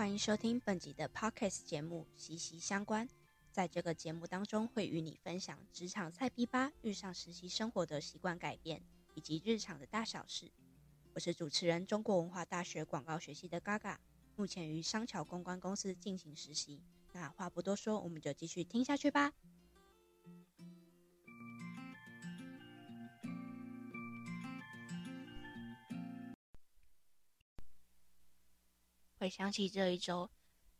欢迎收听本集的 Podcast 节目《息息相关》。在这个节目当中，会与你分享职场菜逼吧遇上实习生活的习惯改变，以及日常的大小事。我是主持人，中国文化大学广告学系的 Gaga，目前于商桥公关公司进行实习。那话不多说，我们就继续听下去吧。回想起这一周，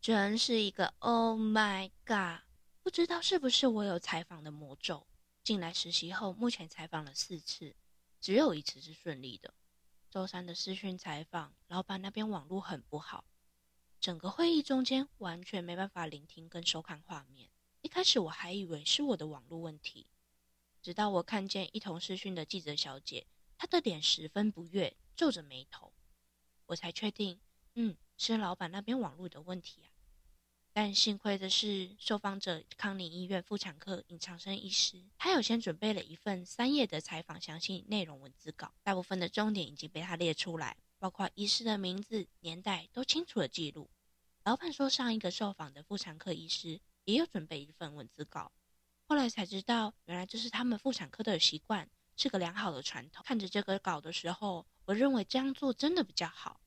真是一个 Oh my God！不知道是不是我有采访的魔咒。进来实习后，目前采访了四次，只有一次是顺利的。周三的视讯采访，老板那边网络很不好，整个会议中间完全没办法聆听跟收看画面。一开始我还以为是我的网络问题，直到我看见一同视讯的记者小姐，她的脸十分不悦，皱着眉头，我才确定，嗯。是老板那边网络的问题啊，但幸亏的是，受访者康宁医院妇产科尹长生医师，他有先准备了一份三页的采访详细内容文字稿，大部分的重点已经被他列出来，包括医师的名字、年代都清楚的记录。老板说，上一个受访的妇产科医师也有准备一份文字稿，后来才知道，原来这是他们妇产科的习惯，是个良好的传统。看着这个稿的时候，我认为这样做真的比较好。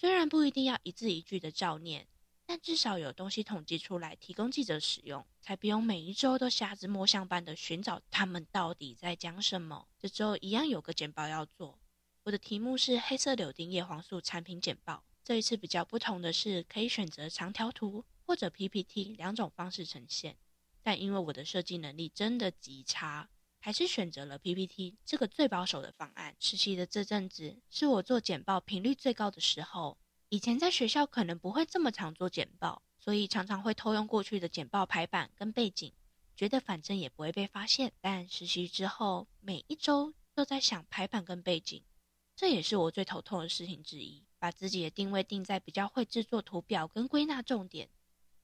虽然不一定要一字一句的照念，但至少有东西统计出来提供记者使用，才不用每一周都瞎子摸象般的寻找他们到底在讲什么。这周一样有个简报要做，我的题目是黑色柳丁叶黄素产品简报。这一次比较不同的是，可以选择长条图或者 PPT 两种方式呈现，但因为我的设计能力真的极差。还是选择了 PPT 这个最保守的方案。实习的这阵子是我做简报频率最高的时候。以前在学校可能不会这么常做简报，所以常常会偷用过去的简报排版跟背景，觉得反正也不会被发现。但实习之后，每一周都在想排版跟背景，这也是我最头痛的事情之一。把自己的定位定在比较会制作图表跟归纳重点，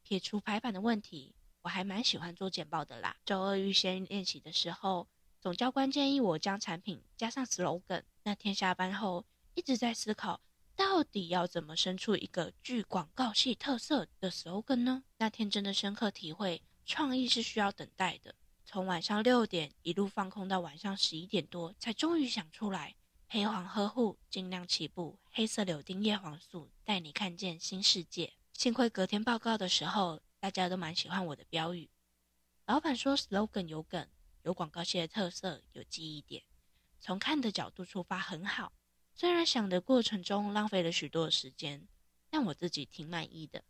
撇除排版的问题。我还蛮喜欢做简报的啦。周二预先练习的时候，总教官建议我将产品加上 slogan。那天下班后一直在思考，到底要怎么生出一个具广告系特色的 slogan 呢？那天真的深刻体会，创意是需要等待的。从晚上六点一路放空到晚上十一点多，才终于想出来：黑黄呵护，尽量起步，黑色柳丁叶黄素，带你看见新世界。幸亏隔天报告的时候。大家都蛮喜欢我的标语。老板说，slogan 有梗，有广告系的特色，有记忆点。从看的角度出发很好。虽然想的过程中浪费了许多的时间，但我自己挺满意的。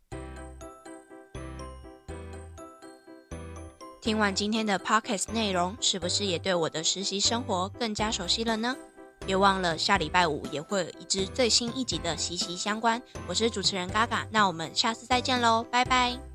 听完今天的 podcast 内容，是不是也对我的实习生活更加熟悉了呢？别忘了下礼拜五也会有一支最新一集的息息相关。我是主持人嘎嘎，那我们下次再见喽，拜拜。